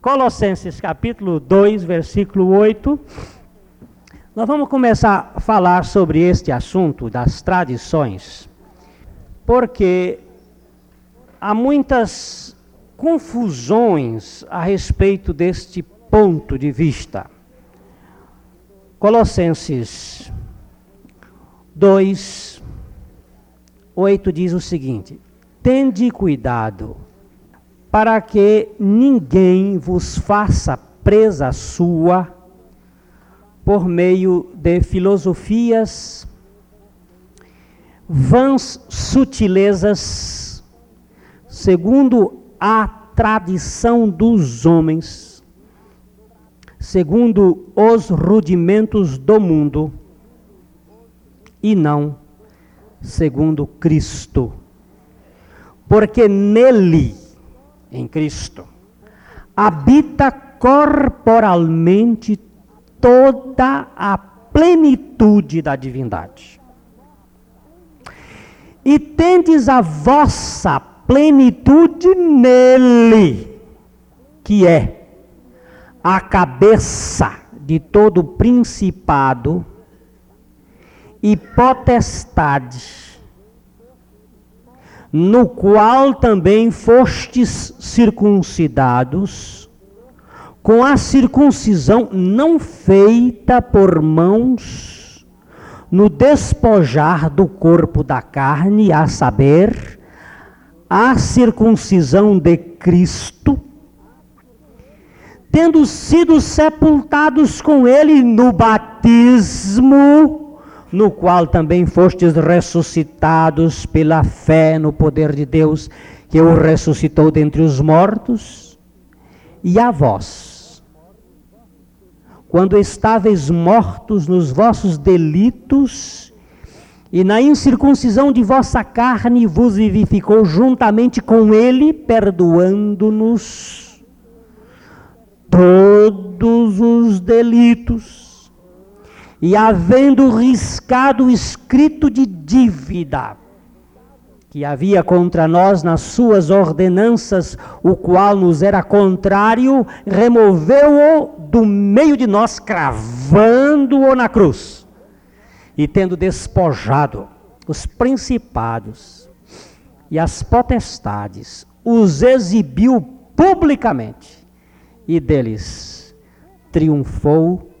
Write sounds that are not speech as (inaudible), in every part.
Colossenses capítulo 2, versículo 8. Nós vamos começar a falar sobre este assunto das tradições, porque há muitas confusões a respeito deste ponto de vista. Colossenses 2, 8 diz o seguinte: Tende cuidado para que ninguém vos faça presa sua por meio de filosofias, vãs sutilezas, segundo a tradição dos homens, segundo os rudimentos do mundo, e não segundo Cristo. Porque nele, em Cristo, habita corporalmente toda a plenitude da divindade. E tendes a vossa plenitude nele, que é a cabeça de todo principado e potestade no qual também fostes circuncidados, com a circuncisão não feita por mãos, no despojar do corpo da carne, a saber, a circuncisão de Cristo, tendo sido sepultados com ele no batismo, no qual também fostes ressuscitados pela fé no poder de Deus, que o ressuscitou dentre os mortos, e a vós, quando estáveis mortos nos vossos delitos, e na incircuncisão de vossa carne vos vivificou juntamente com ele, perdoando-nos todos os delitos e havendo riscado o escrito de dívida que havia contra nós nas suas ordenanças, o qual nos era contrário, removeu-o do meio de nós, cravando-o na cruz. E tendo despojado os principados e as potestades, os exibiu publicamente e deles triunfou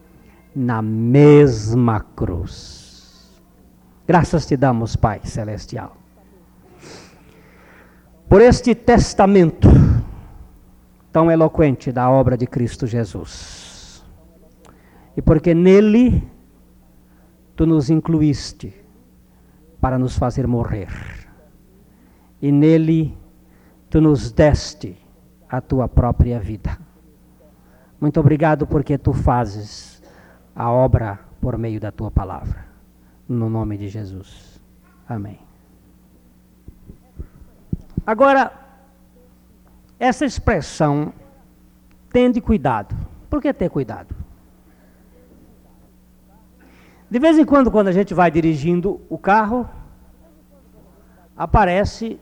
na mesma cruz. Graças te damos, Pai Celestial, por este testamento tão eloquente da obra de Cristo Jesus. E porque nele tu nos incluíste para nos fazer morrer. E nele tu nos deste a tua própria vida. Muito obrigado porque tu fazes a obra por meio da tua palavra. No nome de Jesus. Amém. Agora, essa expressão, tende cuidado. Por que ter cuidado? De vez em quando, quando a gente vai dirigindo o carro, aparece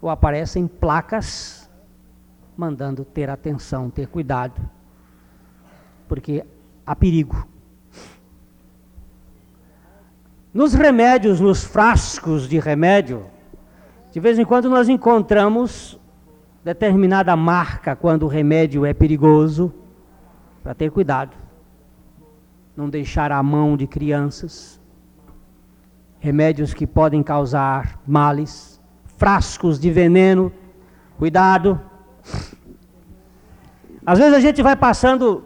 ou aparecem placas mandando ter atenção, ter cuidado. Porque há perigo. Nos remédios, nos frascos de remédio, de vez em quando nós encontramos determinada marca quando o remédio é perigoso, para ter cuidado. Não deixar à mão de crianças. Remédios que podem causar males, frascos de veneno, cuidado. Às vezes a gente vai passando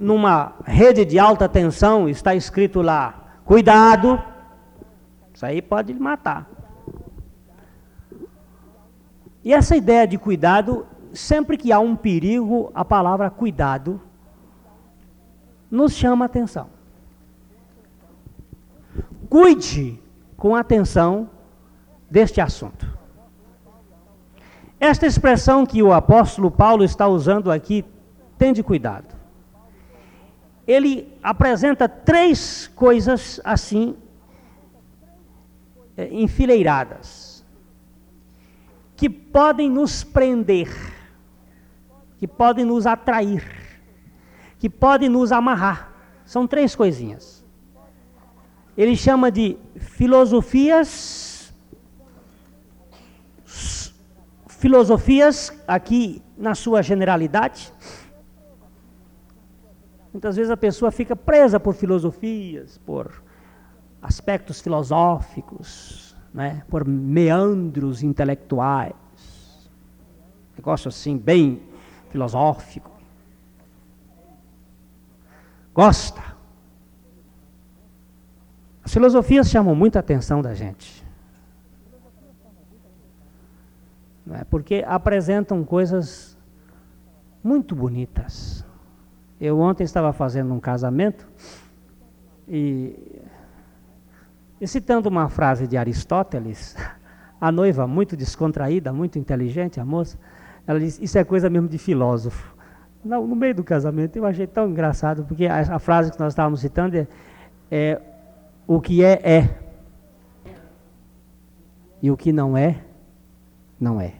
numa rede de alta tensão, está escrito lá, cuidado, isso aí pode matar. E essa ideia de cuidado, sempre que há um perigo, a palavra cuidado nos chama a atenção. Cuide com atenção deste assunto. Esta expressão que o apóstolo Paulo está usando aqui, tende cuidado ele apresenta três coisas assim, é, enfileiradas, que podem nos prender que podem nos atrair, que podem nos amarrar. São três coisinhas. Ele chama de filosofias, filosofias aqui na sua generalidade. Muitas vezes a pessoa fica presa por filosofias, por aspectos filosóficos, né, por meandros intelectuais. Negócio assim, bem filosófico. Gosta. As filosofias chamam muita atenção da gente. É? Porque apresentam coisas muito bonitas. Eu ontem estava fazendo um casamento e, e citando uma frase de Aristóteles, (laughs) a noiva muito descontraída, muito inteligente, a moça, ela disse, isso é coisa mesmo de filósofo. No, no meio do casamento, eu achei tão engraçado, porque a, a frase que nós estávamos citando é, é o que é, é. E o que não é, não é.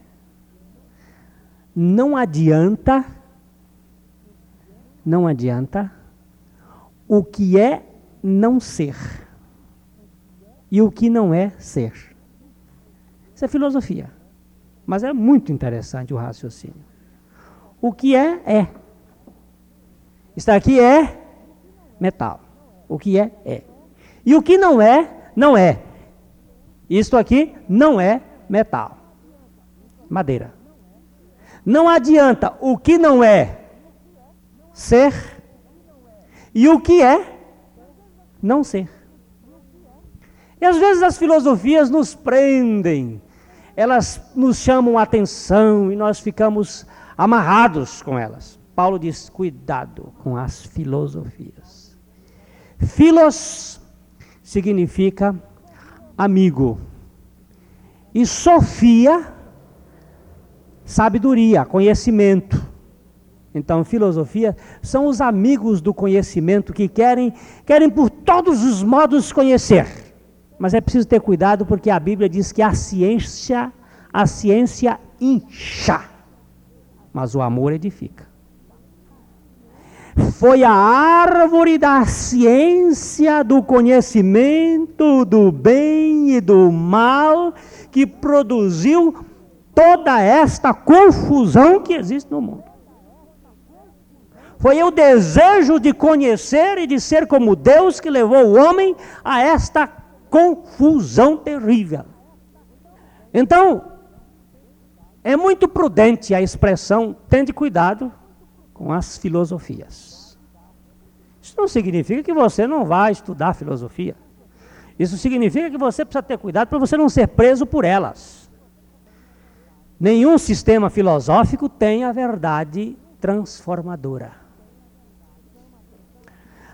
Não adianta, não adianta o que é não ser. E o que não é ser. Isso é filosofia. Mas é muito interessante o raciocínio. O que é, é. Isso aqui é metal. O que é, é. E o que não é, não é. Isto aqui não é metal. Madeira. Não adianta o que não é ser e o que é não ser. E às vezes as filosofias nos prendem elas nos chamam a atenção e nós ficamos amarrados com elas. Paulo diz: cuidado com as filosofias. Filos significa amigo. E Sofia, sabedoria, conhecimento. Então, filosofia são os amigos do conhecimento que querem, querem por todos os modos conhecer. Mas é preciso ter cuidado porque a Bíblia diz que a ciência, a ciência incha, mas o amor edifica. Foi a árvore da ciência, do conhecimento do bem e do mal que produziu toda esta confusão que existe no mundo. Foi o desejo de conhecer e de ser como Deus que levou o homem a esta confusão terrível. Então, é muito prudente a expressão tende cuidado com as filosofias. Isso não significa que você não vai estudar filosofia. Isso significa que você precisa ter cuidado para você não ser preso por elas. Nenhum sistema filosófico tem a verdade transformadora.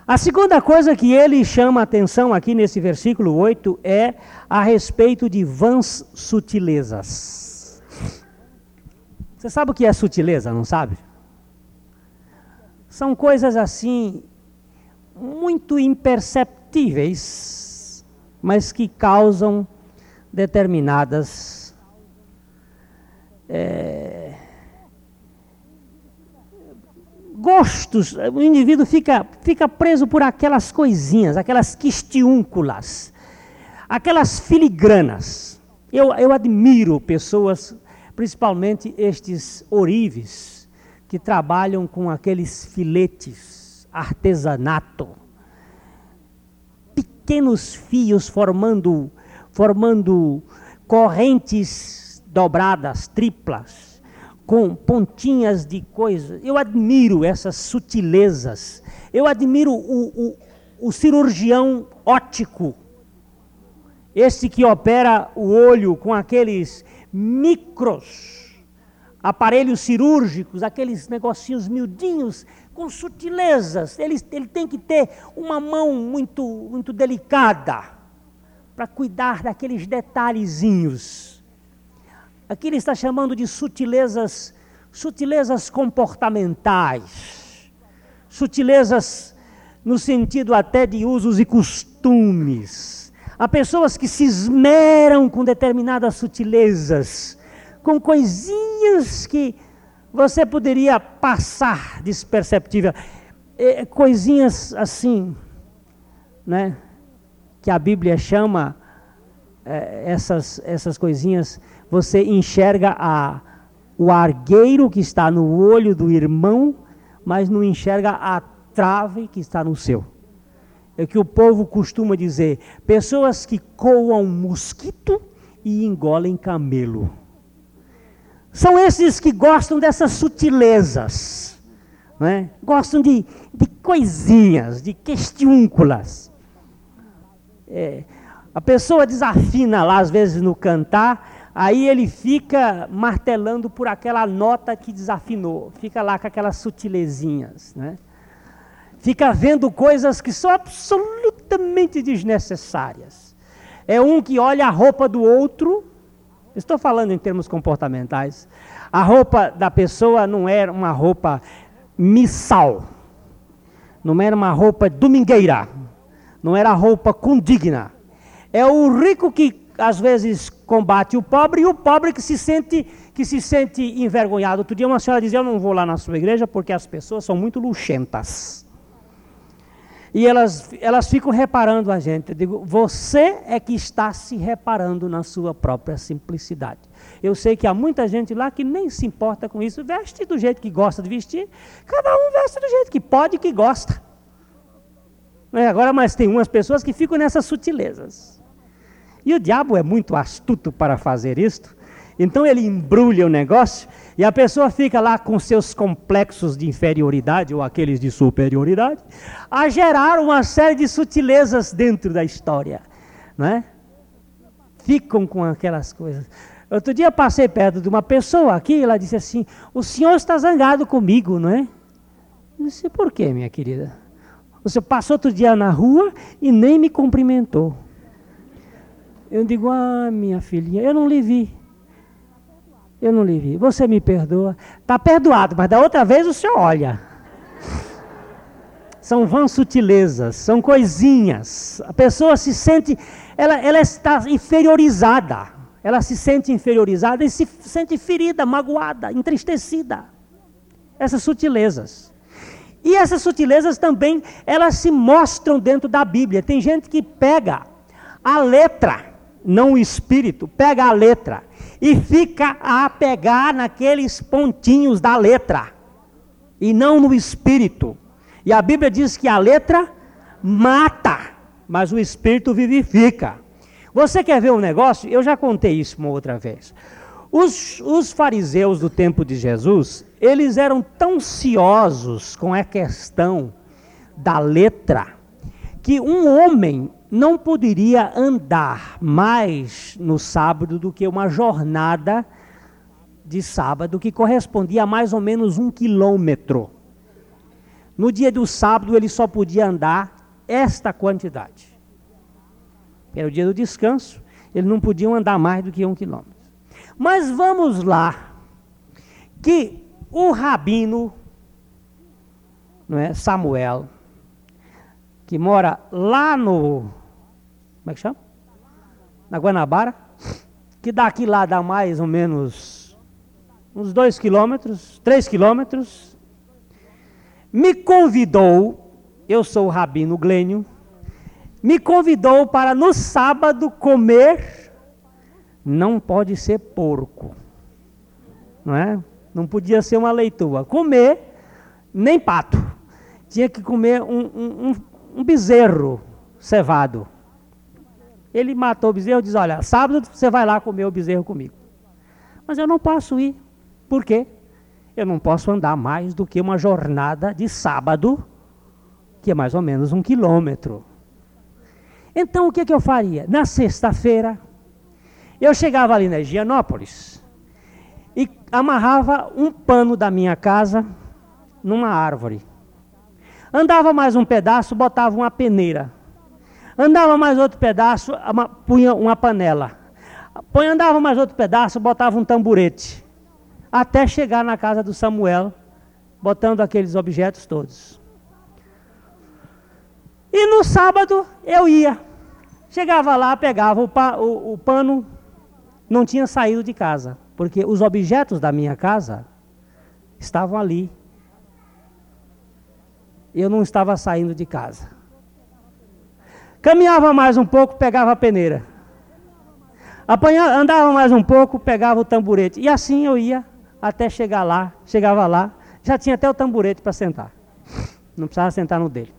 A segunda coisa que ele chama atenção aqui nesse versículo 8 é a respeito de vãs sutilezas. Você sabe o que é sutileza, não sabe? São coisas assim, muito imperceptíveis, mas que causam determinadas. É, gostos, o indivíduo fica, fica preso por aquelas coisinhas, aquelas quistiúnculas, aquelas filigranas. Eu, eu admiro pessoas, principalmente estes orives, que trabalham com aqueles filetes, artesanato, pequenos fios formando, formando correntes dobradas, triplas com pontinhas de coisas. Eu admiro essas sutilezas. Eu admiro o, o, o cirurgião óptico. Esse que opera o olho com aqueles micros aparelhos cirúrgicos, aqueles negocinhos miudinhos, com sutilezas. Ele, ele tem que ter uma mão muito, muito delicada para cuidar daqueles detalhezinhos Aqui ele está chamando de sutilezas, sutilezas comportamentais, sutilezas no sentido até de usos e costumes. Há pessoas que se esmeram com determinadas sutilezas, com coisinhas que você poderia passar desperceptível. É, coisinhas assim, né? Que a Bíblia chama é, essas, essas coisinhas, você enxerga a, o argueiro que está no olho do irmão, mas não enxerga a trave que está no seu. É o que o povo costuma dizer: pessoas que coam mosquito e engolem camelo. São esses que gostam dessas sutilezas, né? gostam de, de coisinhas, de questiúnculas. É, a pessoa desafina lá, às vezes, no cantar, aí ele fica martelando por aquela nota que desafinou, fica lá com aquelas sutilezinhas. Né? Fica vendo coisas que são absolutamente desnecessárias. É um que olha a roupa do outro Estou falando em termos comportamentais. A roupa da pessoa não era uma roupa missal. Não era uma roupa domingueira. Não era roupa condigna. É o rico que às vezes combate o pobre e o pobre que se sente que se sente envergonhado. Outro dia uma senhora dizia: "Eu não vou lá na sua igreja porque as pessoas são muito luxentas". E elas, elas ficam reparando a gente. Eu digo, você é que está se reparando na sua própria simplicidade. Eu sei que há muita gente lá que nem se importa com isso, veste do jeito que gosta de vestir. Cada um veste do jeito que pode que gosta. É, agora, mas tem umas pessoas que ficam nessas sutilezas. E o diabo é muito astuto para fazer isto. Então ele embrulha o negócio e a pessoa fica lá com seus complexos de inferioridade ou aqueles de superioridade, a gerar uma série de sutilezas dentro da história, não é? Ficam com aquelas coisas. Outro dia passei perto de uma pessoa aqui, ela disse assim: "O senhor está zangado comigo, não é?" Eu disse: "Por quê, minha querida?" Você passou outro dia na rua e nem me cumprimentou. Eu digo: "Ah, minha filhinha, eu não lhe vi." Eu não lhe vi. Você me perdoa. Está perdoado, mas da outra vez o senhor olha. (laughs) São vãs sutilezas, são coisinhas. A pessoa se sente, ela, ela está inferiorizada. Ela se sente inferiorizada e se sente ferida, magoada, entristecida. Essas sutilezas. E essas sutilezas também, elas se mostram dentro da Bíblia. Tem gente que pega a letra, não o espírito, pega a letra e fica a pegar naqueles pontinhos da letra e não no espírito. E a Bíblia diz que a letra mata, mas o espírito vivifica. Você quer ver um negócio? Eu já contei isso uma outra vez. Os, os fariseus do tempo de Jesus, eles eram tão ciosos com a questão da letra, que um homem não poderia andar mais no sábado do que uma jornada de sábado, que correspondia a mais ou menos um quilômetro. No dia do sábado, ele só podia andar esta quantidade. Era o dia do descanso, eles não podiam andar mais do que um quilômetro. Mas vamos lá, que o rabino, não é, Samuel, que mora lá no. Como é que chama? Na Guanabara. Que daqui lá dá mais ou menos uns dois quilômetros, três quilômetros. Me convidou, eu sou o Rabino Glênio, me convidou para no sábado comer. Não pode ser porco, não é? Não podia ser uma leitoa. Comer nem pato. Tinha que comer um, um, um bezerro cevado. Ele matou o bezerro e diz: Olha, sábado você vai lá comer o bezerro comigo. Mas eu não posso ir. Por quê? Eu não posso andar mais do que uma jornada de sábado, que é mais ou menos um quilômetro. Então o que, que eu faria? Na sexta-feira, eu chegava ali na Higienópolis e amarrava um pano da minha casa numa árvore. Andava mais um pedaço, botava uma peneira. Andava mais outro pedaço, uma, punha uma panela. Andava mais outro pedaço, botava um tamburete. Até chegar na casa do Samuel, botando aqueles objetos todos. E no sábado eu ia. Chegava lá, pegava o, pa, o, o pano, não tinha saído de casa. Porque os objetos da minha casa estavam ali. Eu não estava saindo de casa. Caminhava mais um pouco, pegava a peneira. Andava mais um pouco, pegava o tamborete. E assim eu ia até chegar lá. Chegava lá, já tinha até o tamborete para sentar. Não precisava sentar no dele.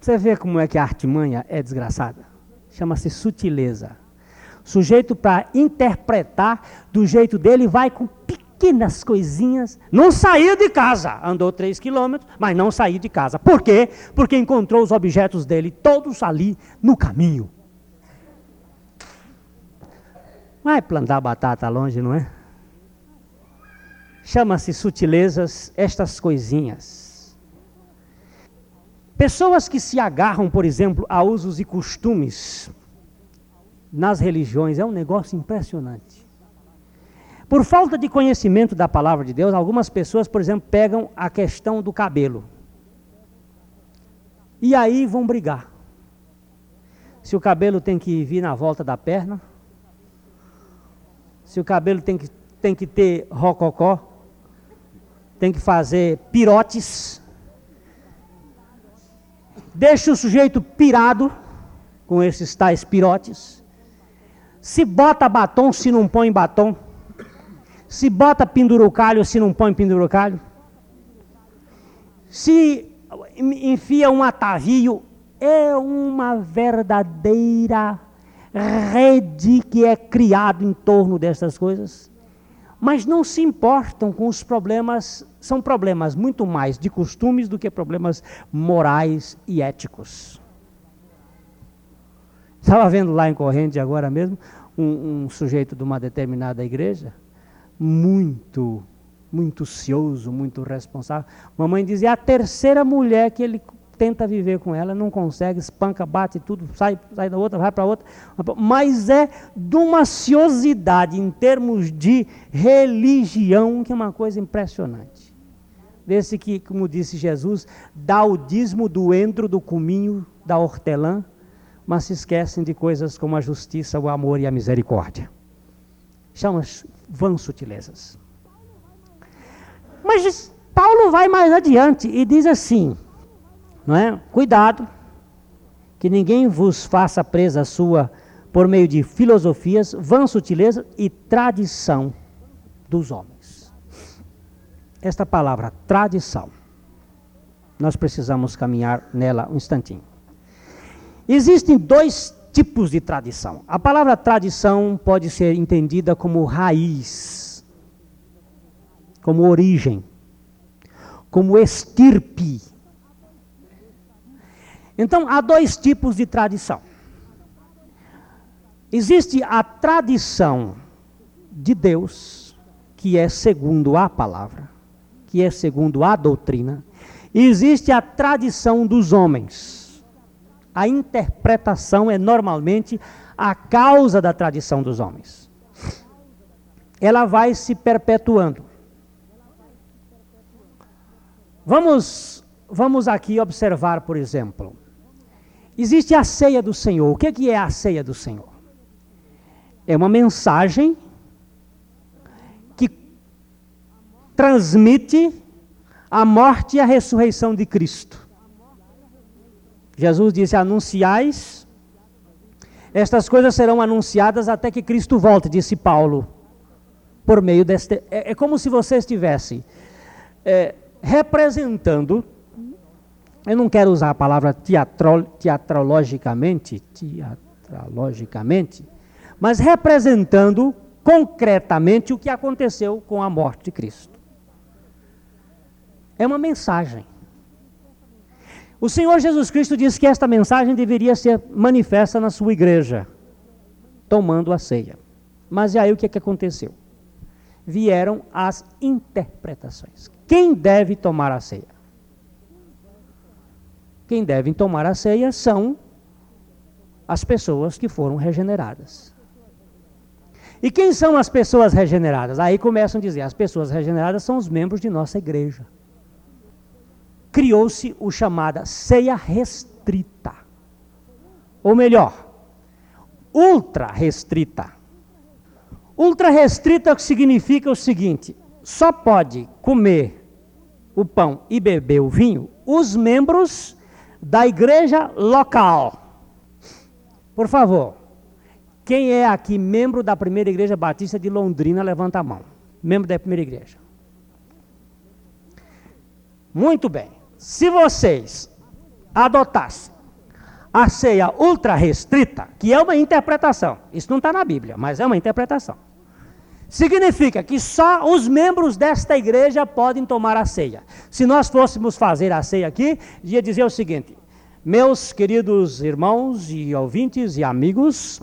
Você vê como é que a artimanha é desgraçada? Chama-se sutileza. Sujeito para interpretar do jeito dele vai com pequenas coisinhas. Não saiu de casa, andou três quilômetros, mas não saiu de casa. Por quê? Porque encontrou os objetos dele todos ali no caminho. Vai plantar batata longe, não é? Chama-se sutilezas estas coisinhas. Pessoas que se agarram, por exemplo, a usos e costumes nas religiões é um negócio impressionante. Por falta de conhecimento da palavra de Deus, algumas pessoas, por exemplo, pegam a questão do cabelo. E aí vão brigar. Se o cabelo tem que vir na volta da perna, se o cabelo tem que, tem que ter rococó, tem que fazer pirotes. Deixa o sujeito pirado com esses tais pirotes. Se bota batom, se não põe batom. Se bota pendurucalho, se não põe pendurucalho. Se enfia um atavio, é uma verdadeira rede que é criado em torno dessas coisas. Mas não se importam com os problemas, são problemas muito mais de costumes do que problemas morais e éticos. Estava vendo lá em corrente agora mesmo um, um sujeito de uma determinada igreja, muito, muito cioso, muito responsável. Mamãe dizia: a terceira mulher que ele tenta viver com ela, não consegue, espanca, bate tudo, sai, sai da outra, vai para outra. Mas é de uma ciosidade em termos de religião que é uma coisa impressionante. Desse que, como disse Jesus, dá o dízimo do entro, do cominho, da hortelã, mas se esquecem de coisas como a justiça, o amor e a misericórdia. Chama vãs sutilezas. Mas Paulo vai mais adiante e diz assim: não é? Cuidado, que ninguém vos faça presa sua por meio de filosofias, vãs sutilezas e tradição dos homens. Esta palavra, tradição, nós precisamos caminhar nela um instantinho. Existem dois tipos de tradição. A palavra tradição pode ser entendida como raiz, como origem, como estirpe então, há dois tipos de tradição. Existe a tradição de Deus, que é segundo a palavra, que é segundo a doutrina, e existe a tradição dos homens. A interpretação é normalmente a causa da tradição dos homens. Ela vai se perpetuando. Vamos, vamos aqui observar, por exemplo, Existe a ceia do Senhor. O que é a ceia do Senhor? É uma mensagem que transmite a morte e a ressurreição de Cristo. Jesus disse: Anunciais, estas coisas serão anunciadas até que Cristo volte, disse Paulo, por meio deste. É, é como se você estivesse é, representando eu não quero usar a palavra teatro, teatrologicamente, teatrologicamente, mas representando concretamente o que aconteceu com a morte de Cristo. É uma mensagem. O Senhor Jesus Cristo disse que esta mensagem deveria ser manifesta na sua igreja, tomando a ceia. Mas e aí o que, é que aconteceu? Vieram as interpretações. Quem deve tomar a ceia? Quem devem tomar a ceia são as pessoas que foram regeneradas. E quem são as pessoas regeneradas? Aí começam a dizer: as pessoas regeneradas são os membros de nossa igreja. Criou-se o chamada ceia restrita. Ou melhor, ultra restrita. Ultra restrita significa o seguinte: só pode comer o pão e beber o vinho os membros da igreja local. Por favor, quem é aqui membro da primeira igreja batista de Londrina, levanta a mão. Membro da primeira igreja. Muito bem. Se vocês adotassem a ceia ultra restrita, que é uma interpretação, isso não está na Bíblia, mas é uma interpretação. Significa que só os membros desta igreja podem tomar a ceia. Se nós fôssemos fazer a ceia aqui, ia dizer o seguinte: meus queridos irmãos e ouvintes e amigos,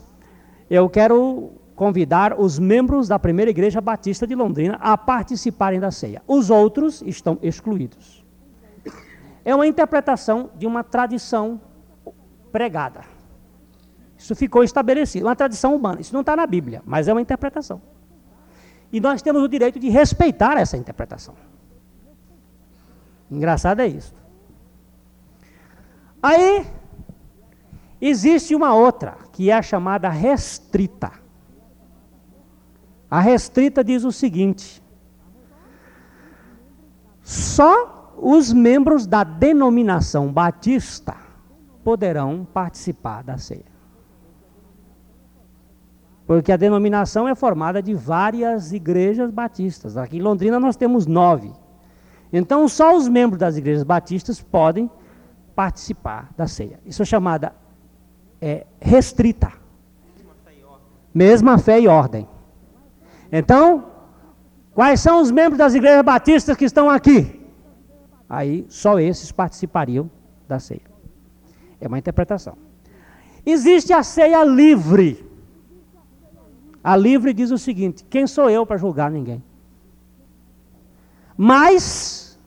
eu quero convidar os membros da primeira igreja batista de Londrina a participarem da ceia. Os outros estão excluídos. É uma interpretação de uma tradição pregada. Isso ficou estabelecido, uma tradição humana. Isso não está na Bíblia, mas é uma interpretação. E nós temos o direito de respeitar essa interpretação. Engraçado é isso. Aí, existe uma outra, que é a chamada restrita. A restrita diz o seguinte: só os membros da denominação batista poderão participar da ceia. Porque a denominação é formada de várias igrejas batistas. Aqui em Londrina nós temos nove. Então só os membros das igrejas batistas podem participar da ceia. Isso é chamada é, restrita. Mesma fé e ordem. Então, quais são os membros das igrejas batistas que estão aqui? Aí só esses participariam da ceia. É uma interpretação. Existe a ceia livre. A livre diz o seguinte: quem sou eu para julgar ninguém? Mas,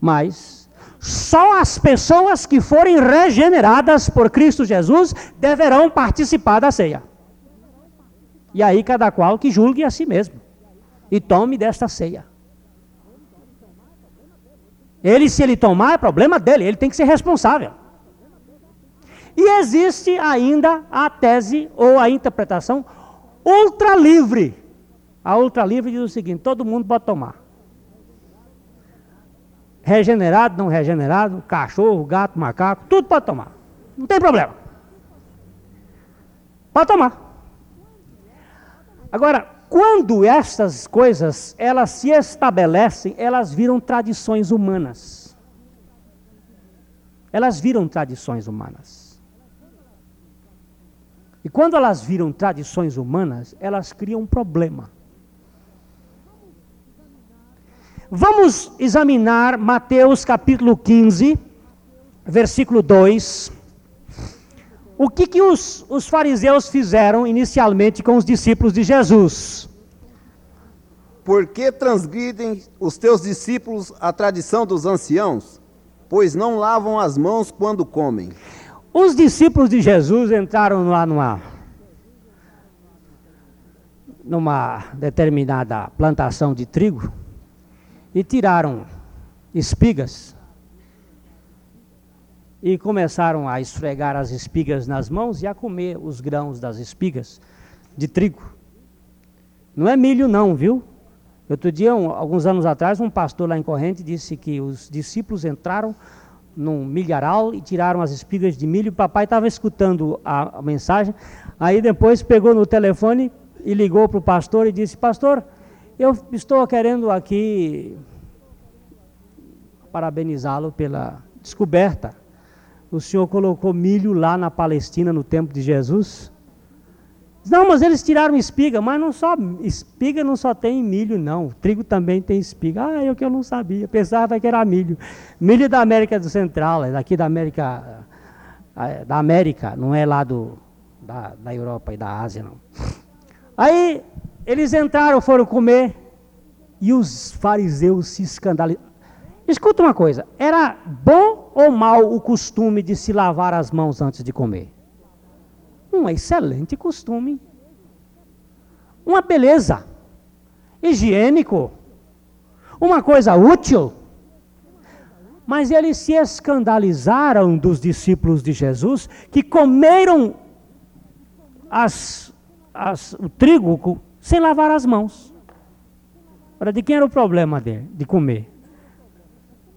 mas, só as pessoas que forem regeneradas por Cristo Jesus deverão participar da ceia. E aí cada qual que julgue a si mesmo e tome desta ceia. Ele, se ele tomar, é problema dele, ele tem que ser responsável. E existe ainda a tese ou a interpretação ultra livre. A ultra livre diz o seguinte: todo mundo pode tomar. Regenerado, não regenerado, cachorro, gato, macaco, tudo pode tomar. Não tem problema. Pode tomar. Agora, quando essas coisas elas se estabelecem, elas viram tradições humanas. Elas viram tradições humanas. E quando elas viram tradições humanas, elas criam um problema. Vamos examinar Mateus capítulo 15, versículo 2. O que, que os, os fariseus fizeram inicialmente com os discípulos de Jesus? Por que transgridem os teus discípulos a tradição dos anciãos? Pois não lavam as mãos quando comem. Os discípulos de Jesus entraram lá numa, numa determinada plantação de trigo e tiraram espigas e começaram a esfregar as espigas nas mãos e a comer os grãos das espigas de trigo. Não é milho não, viu? Outro dia, um, alguns anos atrás, um pastor lá em Corrente disse que os discípulos entraram num milharal e tiraram as espigas de milho. O papai estava escutando a, a, mensagem, aí depois pegou no telefone e ligou para o pastor e disse: Pastor, eu estou querendo aqui parabenizá-lo pela descoberta o senhor colocou milho lá na Palestina no tempo de Jesus? Não, mas eles tiraram espiga, mas não só espiga não só tem milho, não. Trigo também tem espiga. Ah, eu que eu não sabia, pensava que era milho. Milho da América do Central, é daqui da América, é, da América, não é lá do, da, da Europa e da Ásia, não. Aí eles entraram, foram comer, e os fariseus se escandalizaram. Escuta uma coisa: era bom ou mal o costume de se lavar as mãos antes de comer? Um excelente costume. Uma beleza. Higiênico. Uma coisa útil. Mas eles se escandalizaram dos discípulos de Jesus que comeram as, as, o trigo sem lavar as mãos. Ora, de quem era o problema dele, de comer?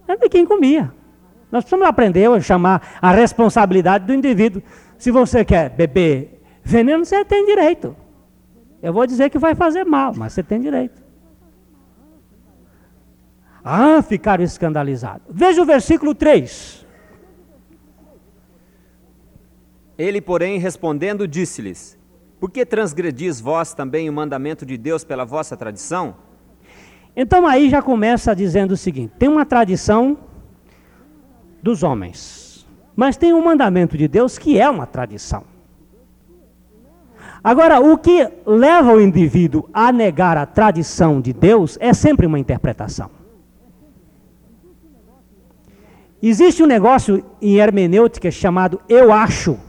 Era de quem comia. Nós precisamos aprender a chamar a responsabilidade do indivíduo. Se você quer beber veneno, você tem direito. Eu vou dizer que vai fazer mal, mas você tem direito. Ah, ficaram escandalizados. Veja o versículo 3. Ele, porém, respondendo, disse-lhes: Por que transgredis vós também o mandamento de Deus pela vossa tradição? Então aí já começa dizendo o seguinte: tem uma tradição dos homens, mas tem um mandamento de Deus que é uma tradição. Agora, o que leva o indivíduo a negar a tradição de Deus é sempre uma interpretação. Existe um negócio em hermenêutica chamado eu acho.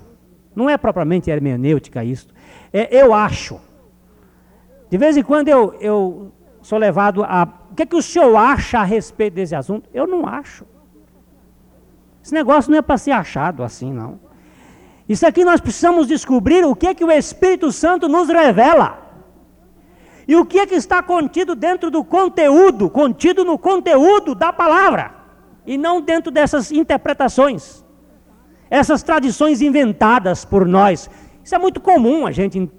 Não é propriamente hermenêutica isso. É eu acho. De vez em quando eu, eu sou levado a. O que, é que o senhor acha a respeito desse assunto? Eu não acho. Esse negócio não é para ser achado assim, não. Isso aqui nós precisamos descobrir o que é que o Espírito Santo nos revela. E o que é que está contido dentro do conteúdo, contido no conteúdo da palavra e não dentro dessas interpretações, essas tradições inventadas por nós. Isso é muito comum a gente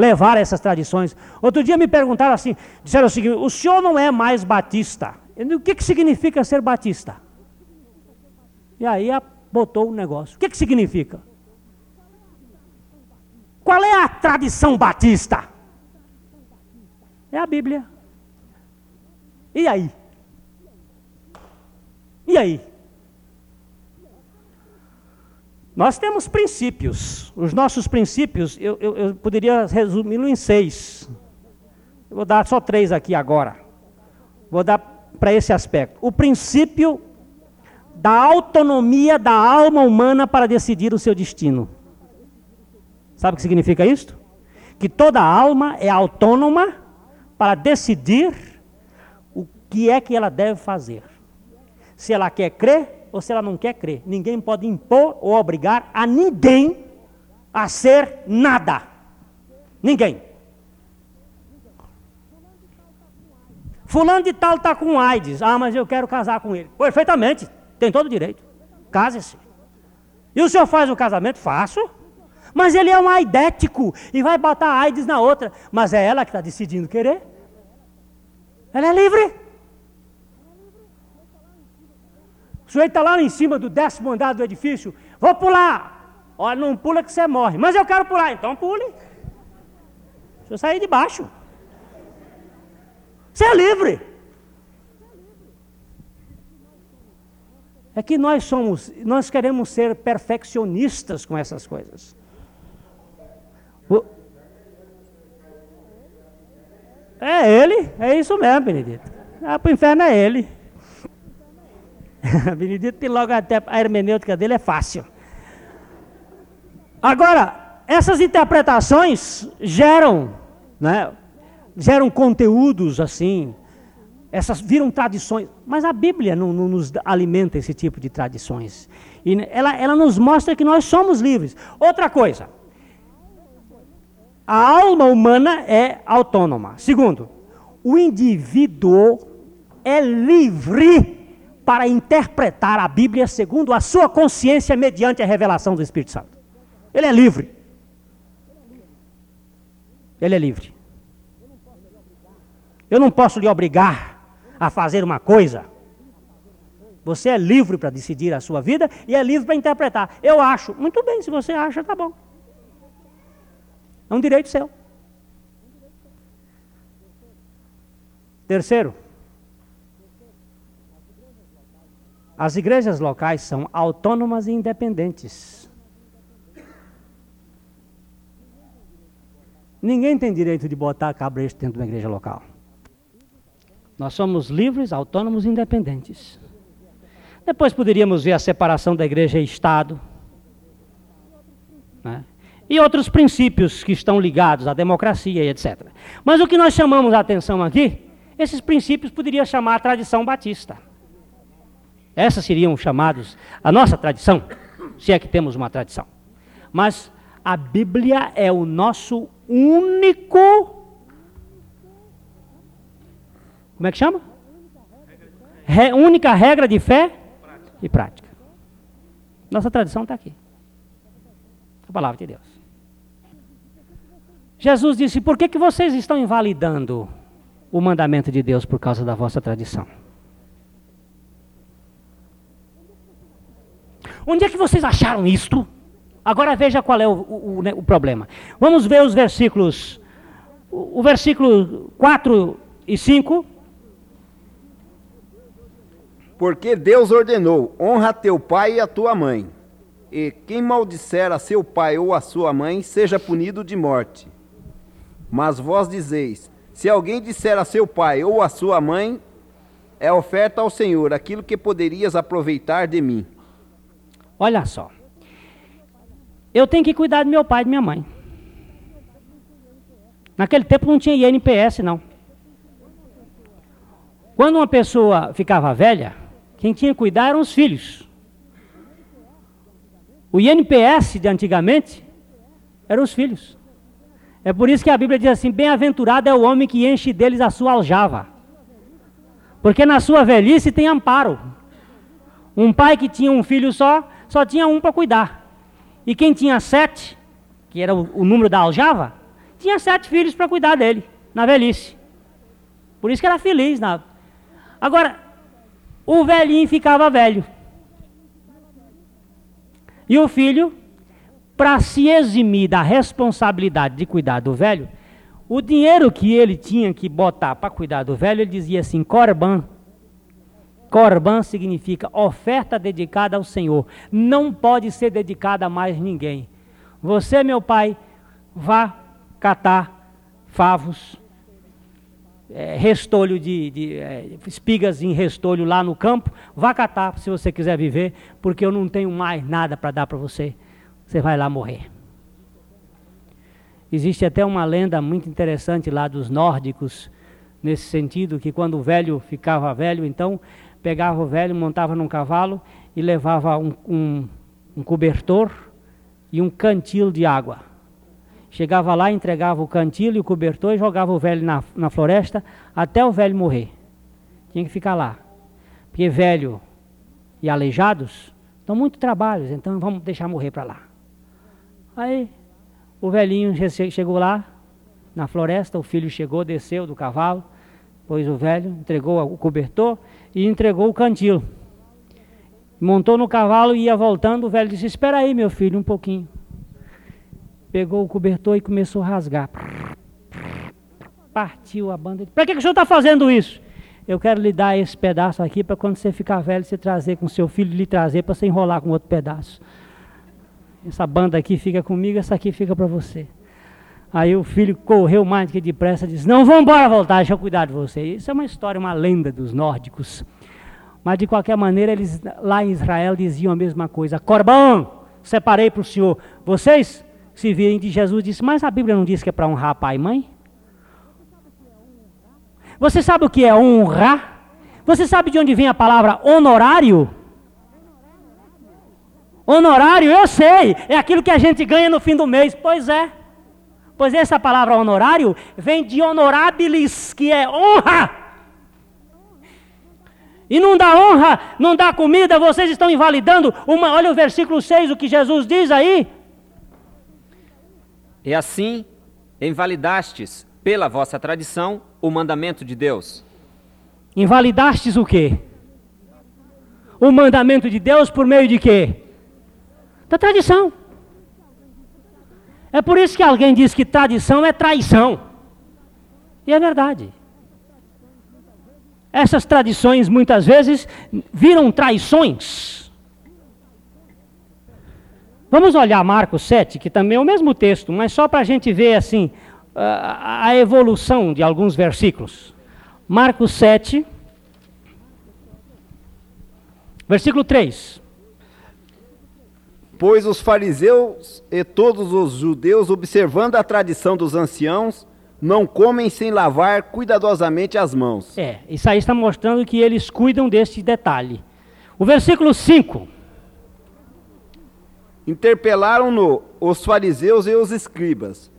levar essas tradições. Outro dia me perguntaram assim, disseram o seguinte: o senhor não é mais batista? o que, que significa ser batista? E aí botou o negócio. O que, que significa? Qual é a tradição batista? É a Bíblia. E aí? E aí? Nós temos princípios. Os nossos princípios, eu, eu, eu poderia resumi-lo em seis. Eu vou dar só três aqui agora. Vou dar para esse aspecto. O princípio da autonomia da alma humana para decidir o seu destino. Sabe o que significa isso? Que toda alma é autônoma para decidir o que é que ela deve fazer se ela quer crer ou se ela não quer crer. Ninguém pode impor ou obrigar a ninguém a ser nada. Ninguém. Fulano de tal está com AIDS. Ah, mas eu quero casar com ele. Perfeitamente. Tem todo o direito. Case-se. E o senhor faz o casamento? Faço. Mas ele é um aidético e vai botar AIDS na outra. Mas é ela que está decidindo querer. Ela é livre. O sujeito está lá em cima do décimo andar do edifício. Vou pular. Olha, não pula que você morre. Mas eu quero pular. Então pule. Deixa eu sair de baixo. Você é livre. É que nós somos, nós queremos ser perfeccionistas com essas coisas. É ele, é isso mesmo, Benedito. Ah, para o inferno é ele. (laughs) Benedito tem logo até a hermenêutica dele é fácil. Agora, essas interpretações geram, né, geram conteúdos assim, essas viram tradições, mas a Bíblia não, não, nos alimenta esse tipo de tradições. E ela, ela nos mostra que nós somos livres. Outra coisa, a alma humana é autônoma. Segundo, o indivíduo é livre para interpretar a Bíblia segundo a sua consciência mediante a revelação do Espírito Santo. Ele é livre. Ele é livre. Eu não posso lhe obrigar a fazer uma coisa. Você é livre para decidir a sua vida e é livre para interpretar. Eu acho. Muito bem, se você acha, tá bom. É um direito seu. Terceiro, As igrejas locais são autônomas e independentes. Ninguém tem direito de botar cabresto dentro de uma igreja local. Nós somos livres, autônomos e independentes. Depois poderíamos ver a separação da igreja e Estado. Né? E outros princípios que estão ligados à democracia e etc. Mas o que nós chamamos a atenção aqui, esses princípios poderiam chamar a tradição batista. Essas seriam chamados a nossa tradição, se é que temos uma tradição. Mas a Bíblia é o nosso único Como é que chama? Re, única regra de fé e prática. Nossa tradição está aqui. A palavra de Deus. Jesus disse: Por que, que vocês estão invalidando o mandamento de Deus por causa da vossa tradição? Onde é que vocês acharam isto? Agora veja qual é o, o, o, né, o problema. Vamos ver os versículos. O, versículo 4 e 5. Porque Deus ordenou: honra teu pai e a tua mãe. E quem maldisser a seu pai ou a sua mãe, seja punido de morte. Mas vós dizeis: se alguém disser a seu pai ou a sua mãe, é oferta ao Senhor aquilo que poderias aproveitar de mim. Olha só. Eu tenho que cuidar do meu pai e de minha mãe. Naquele tempo não tinha INPS, não. Quando uma pessoa ficava velha, quem tinha que cuidar eram os filhos. O INPS de antigamente eram os filhos. É por isso que a Bíblia diz assim: Bem-aventurado é o homem que enche deles a sua aljava. Porque na sua velhice tem amparo. Um pai que tinha um filho só, só tinha um para cuidar. E quem tinha sete, que era o, o número da aljava, tinha sete filhos para cuidar dele, na velhice. Por isso que era feliz. Na... Agora, o velhinho ficava velho. E o filho para se eximir da responsabilidade de cuidar do velho, o dinheiro que ele tinha que botar para cuidar do velho, ele dizia assim: Corban. Corban significa oferta dedicada ao Senhor. Não pode ser dedicada a mais ninguém. Você, meu pai, vá catar favos, é, restolho de, de é, espigas em restolho lá no campo. Vá catar se você quiser viver, porque eu não tenho mais nada para dar para você você vai lá morrer. Existe até uma lenda muito interessante lá dos nórdicos, nesse sentido, que quando o velho ficava velho, então pegava o velho, montava num cavalo e levava um, um, um cobertor e um cantil de água. Chegava lá, entregava o cantil e o cobertor e jogava o velho na, na floresta até o velho morrer. Tinha que ficar lá. Porque velho e aleijados dão muito trabalho, então vamos deixar morrer para lá. Aí o velhinho chegou lá na floresta, o filho chegou, desceu do cavalo, pois o velho entregou o cobertor e entregou o cantil. Montou no cavalo e ia voltando, o velho disse: Espera aí, meu filho, um pouquinho. Pegou o cobertor e começou a rasgar. Partiu a banda. Para que, que o senhor está fazendo isso? Eu quero lhe dar esse pedaço aqui para quando você ficar velho, você trazer com seu filho, lhe trazer para você enrolar com outro pedaço. Essa banda aqui fica comigo, essa aqui fica para você. Aí o filho correu mais que depressa e disse: Não, vamos embora voltar, deixa eu cuidar de você. Isso é uma história, uma lenda dos nórdicos. Mas de qualquer maneira, eles lá em Israel diziam a mesma coisa: Corbão, separei para o senhor. Vocês se virem de Jesus, disse: Mas a Bíblia não diz que é para honrar pai e mãe? Você sabe o que é honrar? Você sabe de onde vem a palavra honorário? Honorário, eu sei, é aquilo que a gente ganha no fim do mês. Pois é. Pois essa palavra honorário vem de honorabilis, que é honra. E não dá honra, não dá comida, vocês estão invalidando. Uma, olha o versículo 6, o que Jesus diz aí. E assim invalidastes pela vossa tradição o mandamento de Deus. Invalidastes o quê? O mandamento de Deus por meio de quê? Da tradição. É por isso que alguém diz que tradição é traição. E é verdade. Essas tradições muitas vezes viram traições. Vamos olhar Marcos 7, que também é o mesmo texto, mas só para a gente ver assim a, evolução de alguns versículos. Marcos 7, versículo 3. Pois os fariseus e todos os judeus, observando a tradição dos anciãos, não comem sem lavar cuidadosamente as mãos. É, isso aí está mostrando que eles cuidam deste detalhe. O versículo 5. Interpelaram-no os fariseus e os escribas.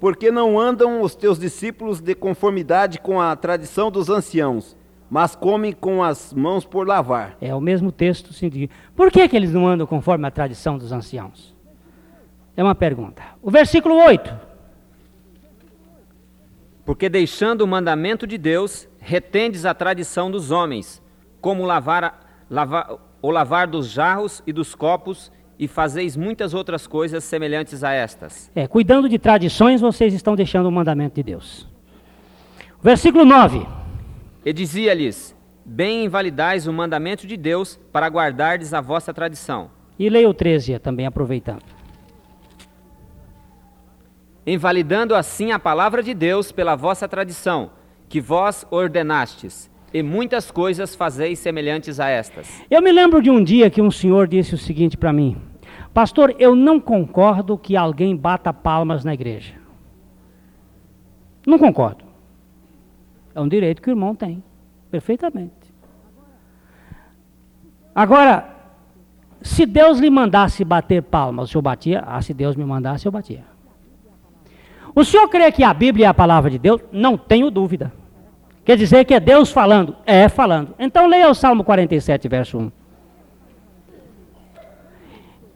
porque não andam os teus discípulos de conformidade com a tradição dos anciãos, mas comem com as mãos por lavar. É o mesmo texto. Sim, de... Por que, que eles não andam conforme a tradição dos anciãos? É uma pergunta. O versículo 8. Porque deixando o mandamento de Deus, retendes a tradição dos homens, como lavar, lavar, o lavar dos jarros e dos copos, e fazeis muitas outras coisas semelhantes a estas. É, cuidando de tradições, vocês estão deixando o mandamento de Deus. Versículo 9. E dizia-lhes: Bem invalidais o mandamento de Deus para guardardes a vossa tradição. E leia o 13 também, aproveitando. Invalidando assim a palavra de Deus pela vossa tradição, que vós ordenastes, e muitas coisas fazeis semelhantes a estas. Eu me lembro de um dia que um senhor disse o seguinte para mim: Pastor, eu não concordo que alguém bata palmas na igreja. Não concordo. É um direito que o irmão tem, perfeitamente. Agora, se Deus lhe mandasse bater palmas, o senhor batia? Ah, se Deus me mandasse, eu batia. O senhor crê que a Bíblia é a palavra de Deus? Não tenho dúvida. Quer dizer que é Deus falando? É falando. Então leia o Salmo 47, verso 1.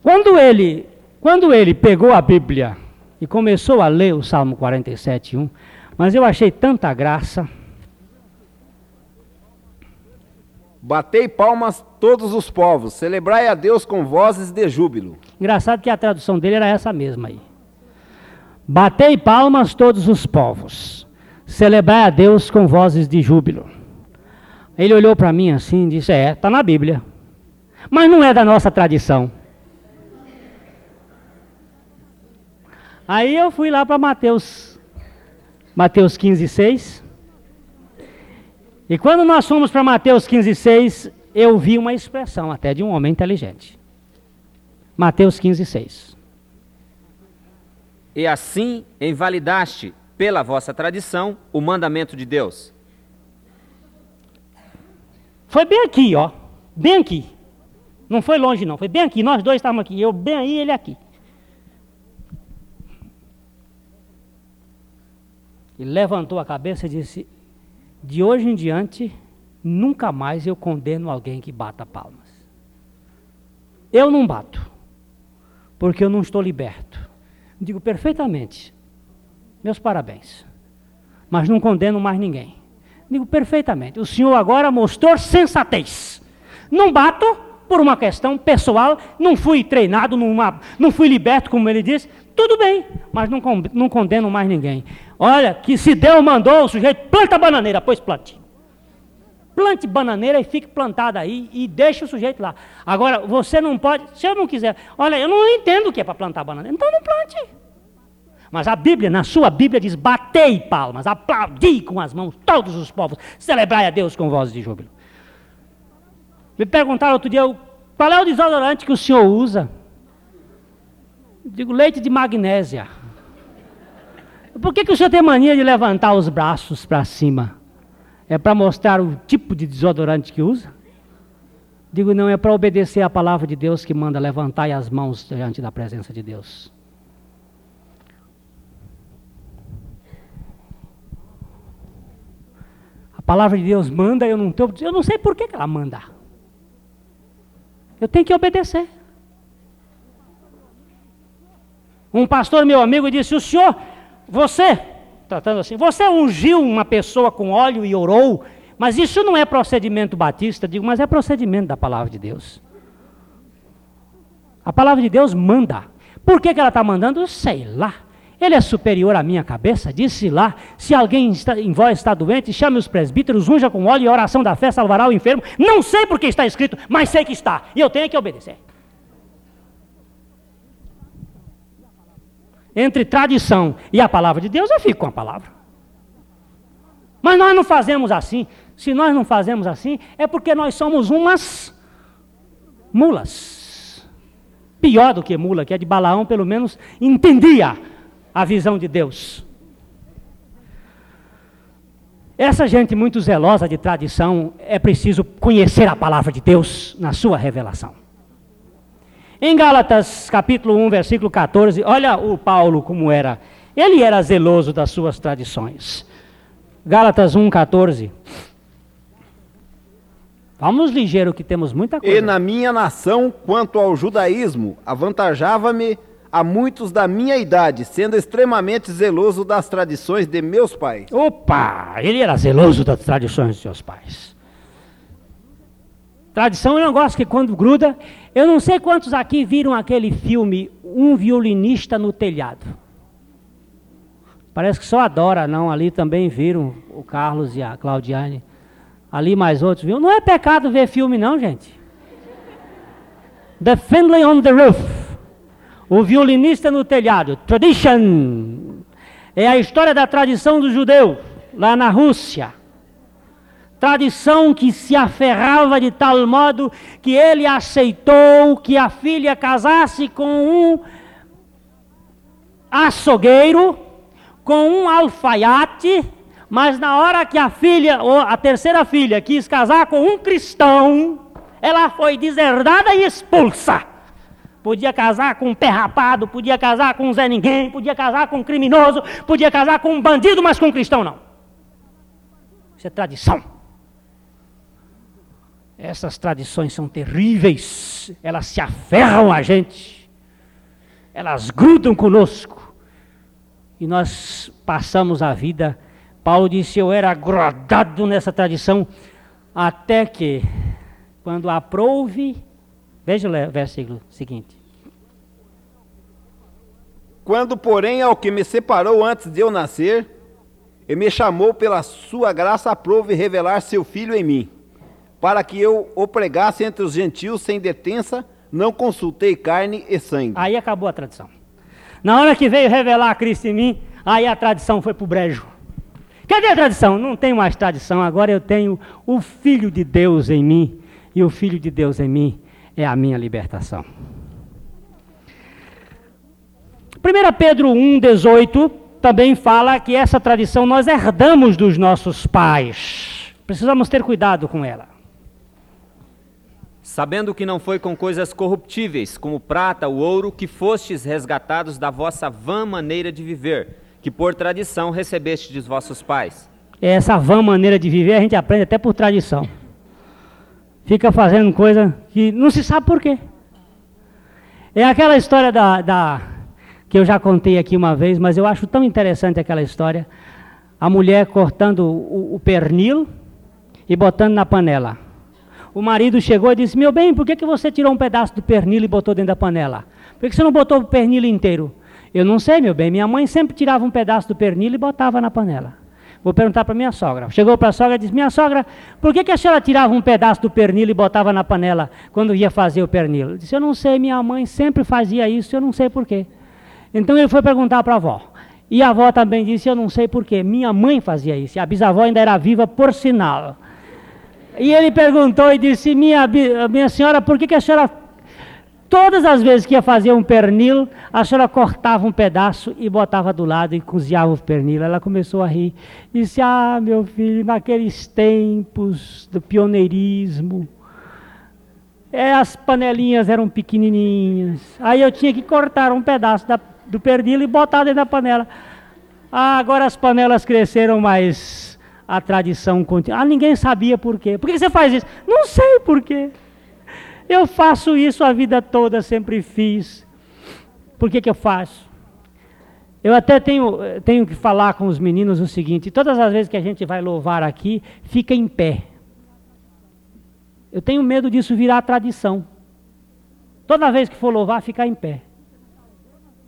Quando ele, quando ele pegou a Bíblia e começou a ler o Salmo 47, 1, mas eu achei tanta graça. Batei palmas todos os povos, celebrai a Deus com vozes de júbilo. Engraçado que a tradução dele era essa mesma aí. Batei palmas todos os povos, celebrai a Deus com vozes de júbilo. Ele olhou para mim assim e disse: É, está na Bíblia, mas não é da nossa tradição. Aí eu fui lá para Mateus, Mateus 15, 6. E quando nós fomos para Mateus 15, 6, eu vi uma expressão até de um homem inteligente. Mateus 15, 6. E assim invalidaste, pela vossa tradição, o mandamento de Deus. Foi bem aqui, ó. Bem aqui. Não foi longe, não. Foi bem aqui. Nós dois estávamos aqui. Eu bem aí, ele aqui. E levantou a cabeça e disse: De hoje em diante, nunca mais eu condeno alguém que bata palmas. Eu não bato, porque eu não estou liberto. Digo perfeitamente, meus parabéns, mas não condeno mais ninguém. Digo perfeitamente, o senhor agora mostrou sensatez. Não bato por uma questão pessoal, não fui treinado, numa, não fui liberto, como ele disse, tudo bem, mas não, não condeno mais ninguém. Olha, que se Deus mandou o sujeito, planta bananeira, pois plante. Plante bananeira e fique plantada aí e deixe o sujeito lá. Agora, você não pode, se eu não quiser, olha, eu não entendo o que é para plantar bananeira, então não plante. Mas a Bíblia, na sua Bíblia, diz: batei palmas, aplaudi com as mãos todos os povos, celebrai a Deus com vozes de júbilo. Me perguntaram outro dia, qual é o desodorante que o senhor usa? Eu digo, leite de magnésia. Por que, que o senhor tem mania de levantar os braços para cima? É para mostrar o tipo de desodorante que usa? Digo, não, é para obedecer a palavra de Deus que manda levantar as mãos diante da presença de Deus. A palavra de Deus manda, eu não, tô, eu não sei por que, que ela manda. Eu tenho que obedecer. Um pastor, meu amigo, disse: O senhor você, tratando assim, você ungiu uma pessoa com óleo e orou, mas isso não é procedimento batista, digo, mas é procedimento da palavra de Deus. A palavra de Deus manda. Por que, que ela está mandando? Sei lá. Ele é superior à minha cabeça, disse lá: se alguém está, em vós está doente, chame os presbíteros, unja com óleo e a oração da fé salvará o enfermo. Não sei porque está escrito, mas sei que está, e eu tenho que obedecer. entre tradição e a palavra de Deus, eu fico com a palavra. Mas nós não fazemos assim. Se nós não fazemos assim, é porque nós somos umas mulas. Pior do que mula, que é de Balaão, pelo menos entendia a visão de Deus. Essa gente muito zelosa de tradição, é preciso conhecer a palavra de Deus na sua revelação. Em Gálatas capítulo 1, versículo 14, olha o Paulo como era. Ele era zeloso das suas tradições. Gálatas 1,14. Vamos ligeiro que temos muita coisa. E na minha nação, quanto ao judaísmo, avantajava-me a muitos da minha idade, sendo extremamente zeloso das tradições de meus pais. Opa! Ele era zeloso das tradições de seus pais. Tradição é um negócio que quando gruda. Eu não sei quantos aqui viram aquele filme Um Violinista no Telhado. Parece que só adora, não. Ali também viram o Carlos e a Claudiane. Ali mais outros viu. Não é pecado ver filme, não, gente. The Finley on the Roof. O violinista no telhado. Tradition. É a história da tradição do judeu, lá na Rússia. Tradição que se aferrava de tal modo que ele aceitou que a filha casasse com um açougueiro com um alfaiate, mas na hora que a filha, ou a terceira filha, quis casar com um cristão, ela foi deserdada e expulsa. Podia casar com um pé rapado, podia casar com um Zé Ninguém, podia casar com um criminoso, podia casar com um bandido, mas com um cristão não. Isso é tradição. Essas tradições são terríveis, elas se aferram a gente, elas grudam conosco e nós passamos a vida. Paulo disse: Eu era agradado nessa tradição, até que, quando aprouve, veja o versículo seguinte. Quando, porém, ao que me separou antes de eu nascer, e me chamou pela sua graça, aprove revelar seu filho em mim, para que eu o pregasse entre os gentios sem detença, não consultei carne e sangue. Aí acabou a tradição. Na hora que veio revelar Cristo em mim, aí a tradição foi para o brejo. Cadê a tradição? Não tenho mais tradição, agora eu tenho o Filho de Deus em mim, e o Filho de Deus em mim é a minha libertação. 1 Pedro 1,18 também fala que essa tradição nós herdamos dos nossos pais. Precisamos ter cuidado com ela sabendo que não foi com coisas corruptíveis, como prata ou ouro, que fostes resgatados da vossa vã maneira de viver, que por tradição recebestes de vossos pais. Essa vã maneira de viver a gente aprende até por tradição. Fica fazendo coisa que não se sabe por quê. É aquela história da, da que eu já contei aqui uma vez, mas eu acho tão interessante aquela história. A mulher cortando o, o pernil e botando na panela o marido chegou e disse: Meu bem, por que, que você tirou um pedaço do pernil e botou dentro da panela? Por que, você não botou o pernil inteiro? Eu não sei, meu bem. Minha mãe sempre tirava um pedaço do pernil e botava na panela. Vou perguntar para minha sogra. Chegou para a sogra e disse: Minha sogra, por que, que a senhora tirava um pedaço do pernil e botava na panela quando ia fazer o pernil? Eu disse: Eu não sei, minha mãe sempre fazia isso, eu não sei porquê. Então ele foi perguntar para a avó. E a avó também disse: Eu não sei porquê. Minha mãe fazia isso. A bisavó ainda era viva, por sinal. E ele perguntou e disse: Minha, minha senhora, por que, que a senhora, todas as vezes que ia fazer um pernil, a senhora cortava um pedaço e botava do lado e cozinhava o pernil? Ela começou a rir. Disse: Ah, meu filho, naqueles tempos do pioneirismo, é, as panelinhas eram pequenininhas. Aí eu tinha que cortar um pedaço da, do pernil e botar dentro da panela. Ah, agora as panelas cresceram mais a tradição continua. Ah, ninguém sabia por quê. Por que você faz isso? Não sei por quê. Eu faço isso a vida toda, sempre fiz. Por que, que eu faço? Eu até tenho, tenho que falar com os meninos o seguinte: todas as vezes que a gente vai louvar aqui, fica em pé. Eu tenho medo disso virar tradição. Toda vez que for louvar, ficar em pé.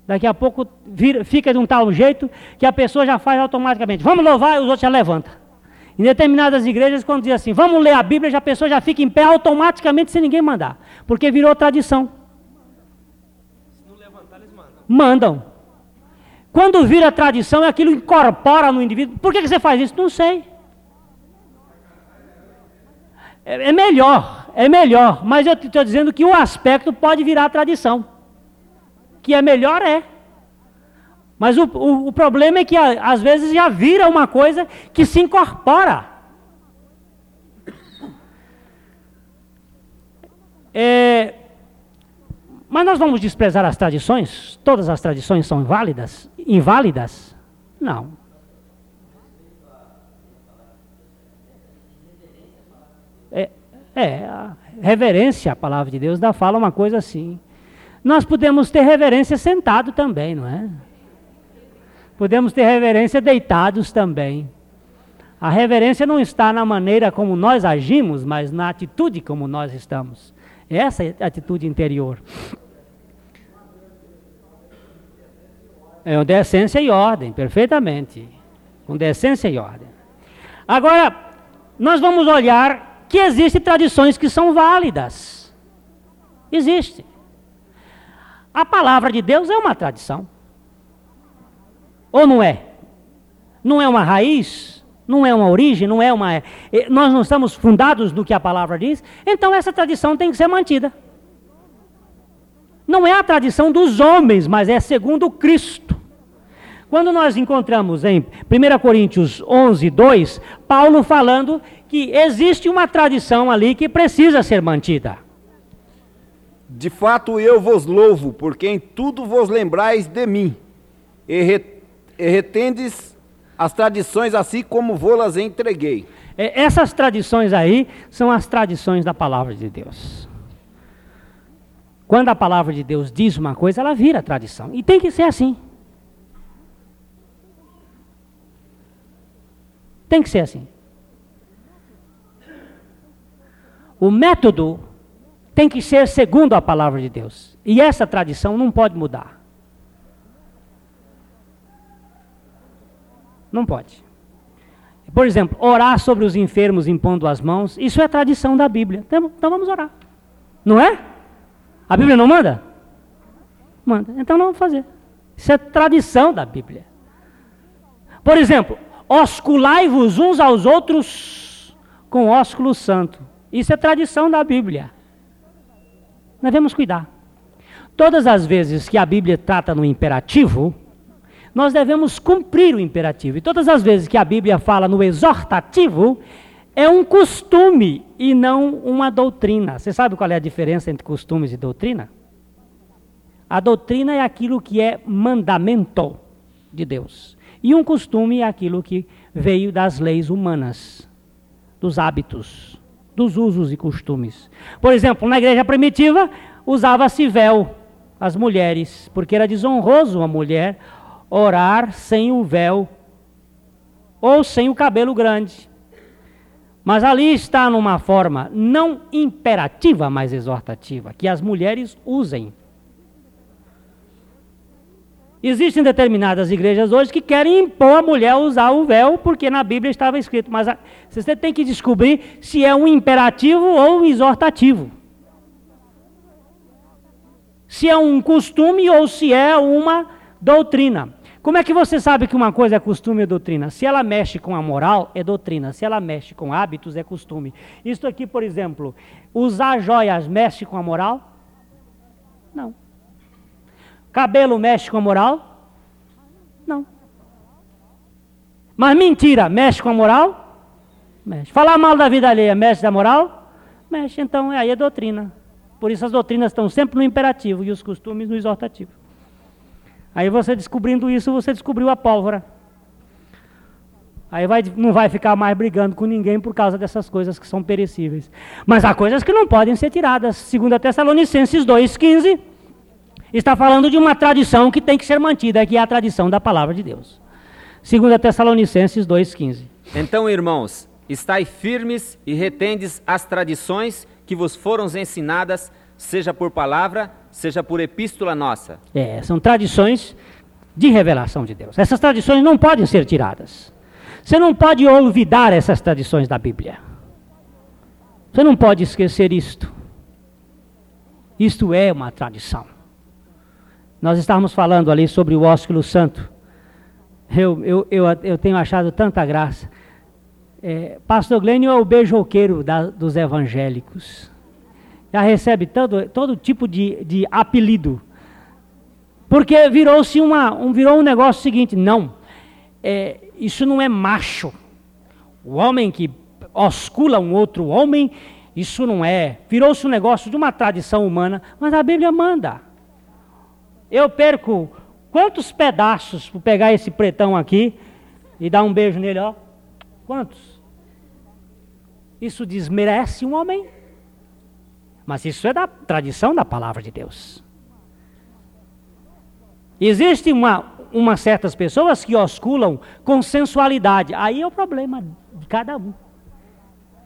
Daqui a pouco vira, fica de um tal jeito que a pessoa já faz automaticamente. Vamos louvar e os outros já levantam. Em determinadas igrejas, quando diz assim, vamos ler a Bíblia, já a pessoa já fica em pé automaticamente sem ninguém mandar. Porque virou tradição. Levantar. Mandam. Quando vira tradição, é aquilo incorpora no indivíduo. Por que, que você faz isso? Não sei. É, é melhor, é melhor. Mas eu estou dizendo que o aspecto pode virar tradição. Que é melhor, é. Mas o, o, o problema é que a, às vezes já vira uma coisa que se incorpora. É, mas nós vamos desprezar as tradições? Todas as tradições são válidas? inválidas? Não. É, é, reverência à palavra de Deus ainda fala uma coisa assim. Nós podemos ter reverência sentado também, não é? Podemos ter reverência deitados também. A reverência não está na maneira como nós agimos, mas na atitude como nós estamos. Essa é a atitude interior. É decência e ordem, perfeitamente. Com decência e ordem. Agora, nós vamos olhar que existem tradições que são válidas. Existe. A palavra de Deus é uma tradição. Ou não é? Não é uma raiz? Não é uma origem? Não é uma. É, nós não estamos fundados no que a palavra diz? Então essa tradição tem que ser mantida. Não é a tradição dos homens, mas é segundo Cristo. Quando nós encontramos em 1 Coríntios 11, 2, Paulo falando que existe uma tradição ali que precisa ser mantida. De fato eu vos louvo, porque em tudo vos lembrais de mim, e retendes as tradições assim como vou-las entreguei. É, essas tradições aí são as tradições da palavra de Deus. Quando a palavra de Deus diz uma coisa, ela vira tradição. E tem que ser assim. Tem que ser assim. O método tem que ser segundo a palavra de Deus. E essa tradição não pode mudar. Não pode. Por exemplo, orar sobre os enfermos impondo as mãos, isso é tradição da Bíblia. Então, então vamos orar. Não é? A Bíblia não manda? Manda. Então não vamos fazer. Isso é tradição da Bíblia. Por exemplo, osculai-vos uns aos outros com ósculo santo. Isso é tradição da Bíblia. Nós devemos cuidar. Todas as vezes que a Bíblia trata no imperativo, nós devemos cumprir o imperativo. E todas as vezes que a Bíblia fala no exortativo, é um costume e não uma doutrina. Você sabe qual é a diferença entre costumes e doutrina? A doutrina é aquilo que é mandamento de Deus. E um costume é aquilo que veio das leis humanas, dos hábitos, dos usos e costumes. Por exemplo, na igreja primitiva, usava-se véu as mulheres, porque era desonroso uma mulher orar sem o véu ou sem o cabelo grande. Mas ali está numa forma não imperativa, mas exortativa, que as mulheres usem Existem determinadas igrejas hoje que querem impor a mulher usar o véu porque na Bíblia estava escrito, mas você tem que descobrir se é um imperativo ou um exortativo. Se é um costume ou se é uma doutrina. Como é que você sabe que uma coisa é costume ou doutrina? Se ela mexe com a moral, é doutrina. Se ela mexe com hábitos, é costume. Isto aqui, por exemplo, usar joias mexe com a moral? Não. Cabelo mexe com a moral? Não. Mas mentira mexe com a moral? Mexe. Falar mal da vida alheia mexe da moral? Mexe. Então aí é doutrina. Por isso as doutrinas estão sempre no imperativo e os costumes no exortativo. Aí você descobrindo isso, você descobriu a pólvora. Aí vai, não vai ficar mais brigando com ninguém por causa dessas coisas que são perecíveis. Mas há coisas que não podem ser tiradas. Segundo Tessalonicenses 2,15 está falando de uma tradição que tem que ser mantida, que é a tradição da palavra de Deus. Segundo Tessalonicenses 2,15. Então, irmãos, estai firmes e retendes as tradições que vos foram ensinadas, seja por palavra, seja por epístola nossa. É, são tradições de revelação de Deus. Essas tradições não podem ser tiradas. Você não pode olvidar essas tradições da Bíblia. Você não pode esquecer isto. Isto é uma tradição. Nós estávamos falando ali sobre o ósculo santo. Eu, eu, eu, eu tenho achado tanta graça. É, Pastor Glênio é o beijoqueiro da, dos evangélicos. Já recebe todo, todo tipo de, de apelido. Porque virou-se uma, um, virou um negócio seguinte, não, é, isso não é macho. O homem que oscula um outro homem, isso não é. Virou-se um negócio de uma tradição humana, mas a Bíblia manda. Eu perco Quantos pedaços para pegar esse pretão aqui e dar um beijo nele, ó? Quantos? Isso desmerece um homem? Mas isso é da tradição da palavra de Deus. Existem uma, uma certas pessoas que osculam com sensualidade. Aí é o problema de cada um.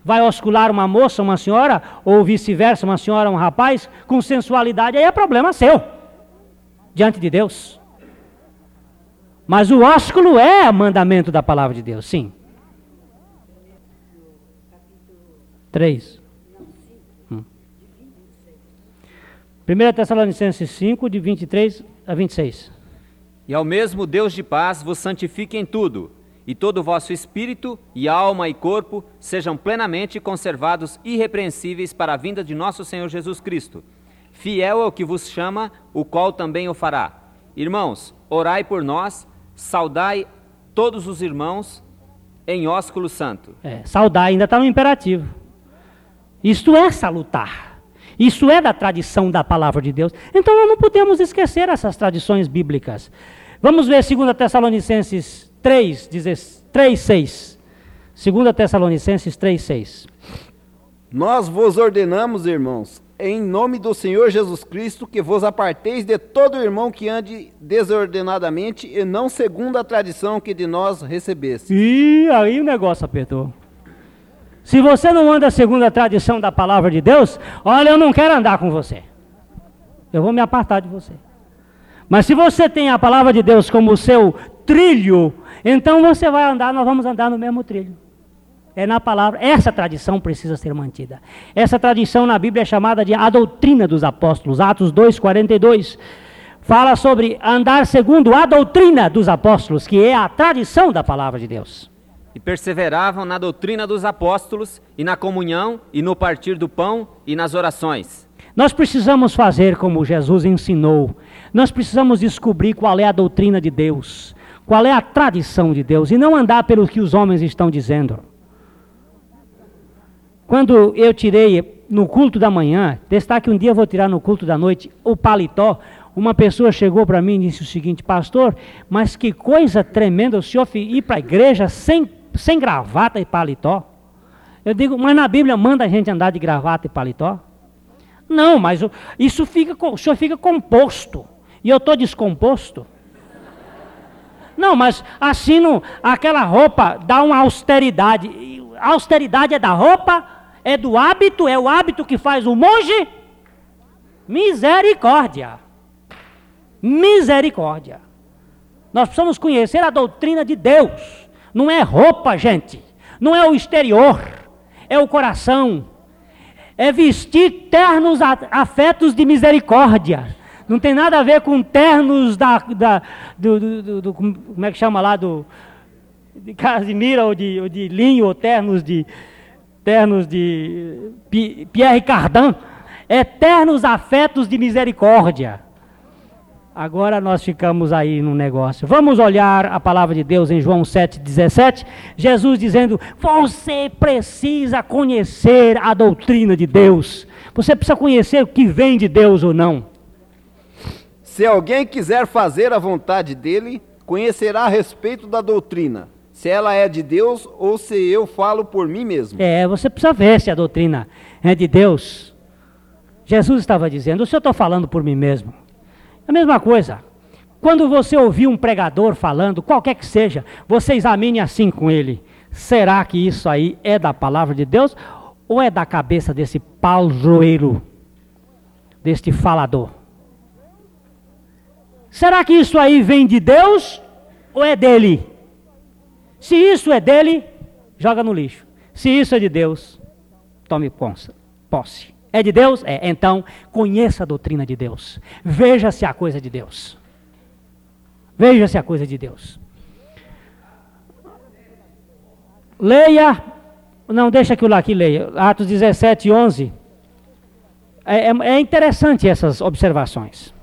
Vai oscular uma moça, uma senhora, ou vice-versa, uma senhora, um rapaz, com sensualidade, aí é problema seu, diante de Deus. Mas o ósculo é mandamento da palavra de Deus, sim. 3. 1 Tessalonicenses 5, de 23 a 26. E ao mesmo Deus de paz vos santifique em tudo, e todo o vosso espírito, e alma e corpo sejam plenamente conservados irrepreensíveis para a vinda de nosso Senhor Jesus Cristo. Fiel ao que vos chama, o qual também o fará. Irmãos, orai por nós, saudai todos os irmãos em ósculo santo. É, saudar ainda está no imperativo. Isto é salutar. Isso é da tradição da palavra de Deus. Então nós não podemos esquecer essas tradições bíblicas. Vamos ver 2 Tessalonicenses 3, 3 6. 2 Tessalonicenses 3, 6. Nós vos ordenamos, irmãos, em nome do Senhor Jesus Cristo, que vos aparteis de todo irmão que ande desordenadamente e não segundo a tradição que de nós recebesse. E aí o negócio apertou. Se você não anda segundo a tradição da palavra de Deus, olha, eu não quero andar com você. Eu vou me apartar de você. Mas se você tem a palavra de Deus como seu trilho, então você vai andar, nós vamos andar no mesmo trilho. É na palavra. Essa tradição precisa ser mantida. Essa tradição na Bíblia é chamada de a doutrina dos apóstolos, Atos 2:42. Fala sobre andar segundo a doutrina dos apóstolos, que é a tradição da palavra de Deus e perseveravam na doutrina dos apóstolos, e na comunhão, e no partir do pão, e nas orações. Nós precisamos fazer como Jesus ensinou. Nós precisamos descobrir qual é a doutrina de Deus, qual é a tradição de Deus, e não andar pelo que os homens estão dizendo. Quando eu tirei no culto da manhã, testar que um dia eu vou tirar no culto da noite, o paletó, uma pessoa chegou para mim e disse o seguinte, pastor, mas que coisa tremenda o senhor ir para a igreja sem sem gravata e paletó. Eu digo, mas na Bíblia manda a gente andar de gravata e paletó? Não, mas isso fica, o senhor fica composto. E eu estou descomposto. Não, mas assim, aquela roupa dá uma austeridade. A austeridade é da roupa, é do hábito, é o hábito que faz o monge. Misericórdia. Misericórdia. Nós precisamos conhecer a doutrina de Deus. Não é roupa, gente. Não é o exterior. É o coração. É vestir ternos afetos de misericórdia. Não tem nada a ver com ternos da, da do, do, do, como é que chama lá do de casimira ou de, ou de linho ou ternos de ternos de Pierre Cardin. É ternos afetos de misericórdia. Agora nós ficamos aí no negócio. Vamos olhar a palavra de Deus em João 7,17. Jesus dizendo: Você precisa conhecer a doutrina de Deus. Você precisa conhecer o que vem de Deus ou não. Se alguém quiser fazer a vontade dele, conhecerá a respeito da doutrina, se ela é de Deus ou se eu falo por mim mesmo. É, você precisa ver se a doutrina é de Deus. Jesus estava dizendo: Se eu estou falando por mim mesmo. A mesma coisa. Quando você ouvir um pregador falando, qualquer que seja, você examine assim com ele. Será que isso aí é da palavra de Deus ou é da cabeça desse paljoeiro, deste falador? Será que isso aí vem de Deus ou é dele? Se isso é dele, joga no lixo. Se isso é de Deus, tome posse. É de Deus? É. Então, conheça a doutrina de Deus. Veja se a coisa de Deus. Veja se a coisa de Deus. Leia. Não, deixa que o Laqui leia. Atos 17, 11. É, é, é interessante essas observações.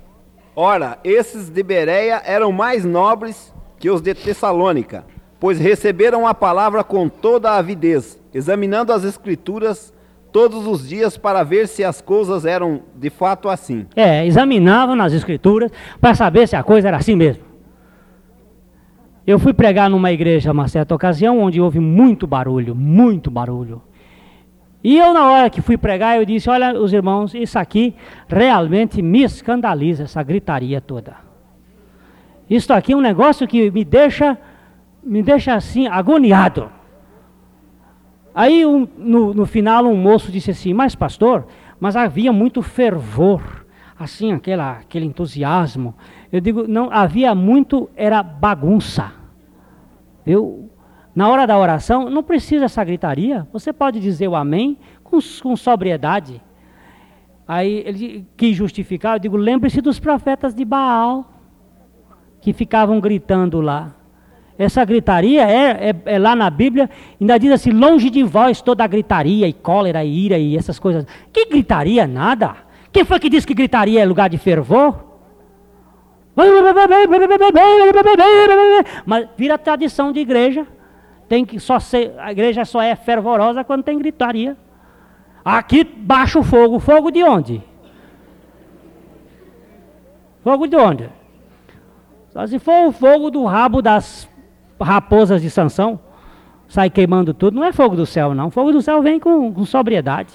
Ora, esses de Bereia eram mais nobres que os de Tessalônica, pois receberam a palavra com toda a avidez, examinando as escrituras todos os dias para ver se as coisas eram de fato assim. É, examinavam nas escrituras para saber se a coisa era assim mesmo. Eu fui pregar numa igreja uma certa ocasião onde houve muito barulho, muito barulho. E eu, na hora que fui pregar, eu disse: Olha, os irmãos, isso aqui realmente me escandaliza, essa gritaria toda. Isso aqui é um negócio que me deixa, me deixa assim, agoniado. Aí, um, no, no final, um moço disse assim: Mas, pastor, mas havia muito fervor, assim, aquela, aquele entusiasmo. Eu digo: Não, havia muito, era bagunça. Eu, na hora da oração, não precisa essa gritaria. Você pode dizer o amém com, com sobriedade. Aí ele quis justificar, eu digo, lembre-se dos profetas de Baal, que ficavam gritando lá. Essa gritaria é, é, é, lá na Bíblia, ainda diz assim, longe de vós toda a gritaria e cólera e ira e essas coisas. Que gritaria? Nada. Quem foi que disse que gritaria é lugar de fervor? Mas vira tradição de igreja. Tem que só ser, a igreja só é fervorosa quando tem gritaria. Aqui baixa o fogo. Fogo de onde? Fogo de onde? Só se for o fogo do rabo das raposas de Sansão, sai queimando tudo. Não é fogo do céu, não. Fogo do céu vem com, com sobriedade.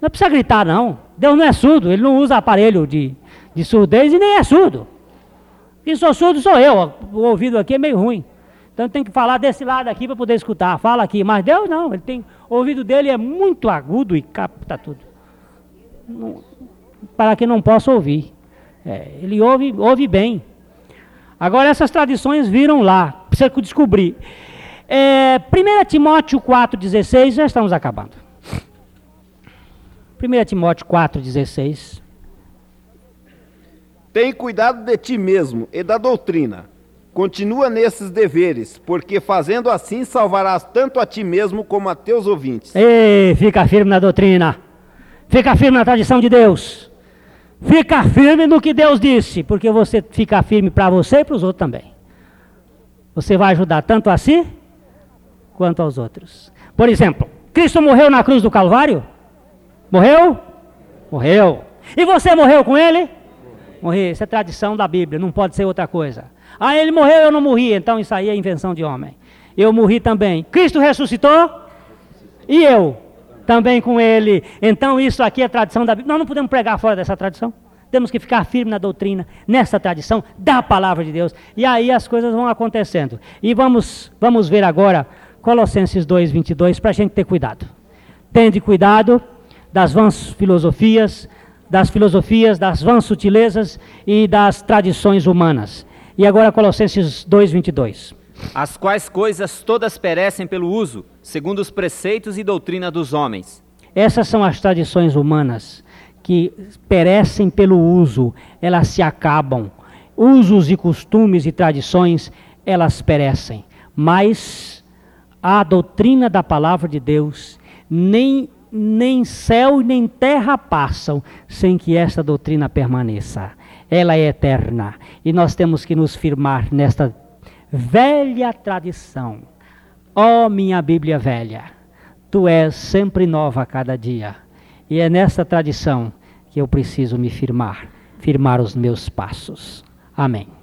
Não precisa gritar, não. Deus não é surdo, ele não usa aparelho de, de surdez e nem é surdo. Quem sou surdo sou eu, o ouvido aqui é meio ruim. Então tem que falar desse lado aqui para poder escutar. Fala aqui, mas Deus não, ele tem, o ouvido dele é muito agudo e capta tudo. Não, para que não possa ouvir. É, ele ouve, ouve bem. Agora essas tradições viram lá, precisa descobrir. É, 1 Timóteo 4,16, já estamos acabando. 1 Timóteo 4,16. Tem cuidado de ti mesmo e da doutrina. Continua nesses deveres, porque fazendo assim salvarás tanto a ti mesmo como a teus ouvintes. Ei, fica firme na doutrina. Fica firme na tradição de Deus. Fica firme no que Deus disse, porque você fica firme para você e para os outros também. Você vai ajudar tanto a si quanto aos outros. Por exemplo, Cristo morreu na cruz do Calvário? Morreu? Morreu. E você morreu com ele? Morri, isso é tradição da Bíblia, não pode ser outra coisa. Ah, ele morreu, eu não morri, então isso aí é invenção de homem. Eu morri também. Cristo ressuscitou? E eu? Também com ele. Então isso aqui é tradição da Bíblia. Nós não podemos pregar fora dessa tradição. Temos que ficar firme na doutrina, nessa tradição da palavra de Deus. E aí as coisas vão acontecendo. E vamos, vamos ver agora Colossenses 2, 22, para a gente ter cuidado. Tende cuidado das vãs filosofias, das filosofias, das vãs sutilezas e das tradições humanas. E agora Colossenses 2:22. As quais coisas todas perecem pelo uso, segundo os preceitos e doutrina dos homens. Essas são as tradições humanas que perecem pelo uso, elas se acabam. Usos e costumes e tradições, elas perecem. Mas a doutrina da palavra de Deus nem nem céu nem terra passam sem que esta doutrina permaneça. Ela é eterna e nós temos que nos firmar nesta velha tradição. Ó oh, minha Bíblia velha, tu és sempre nova a cada dia. E é nessa tradição que eu preciso me firmar, firmar os meus passos. Amém.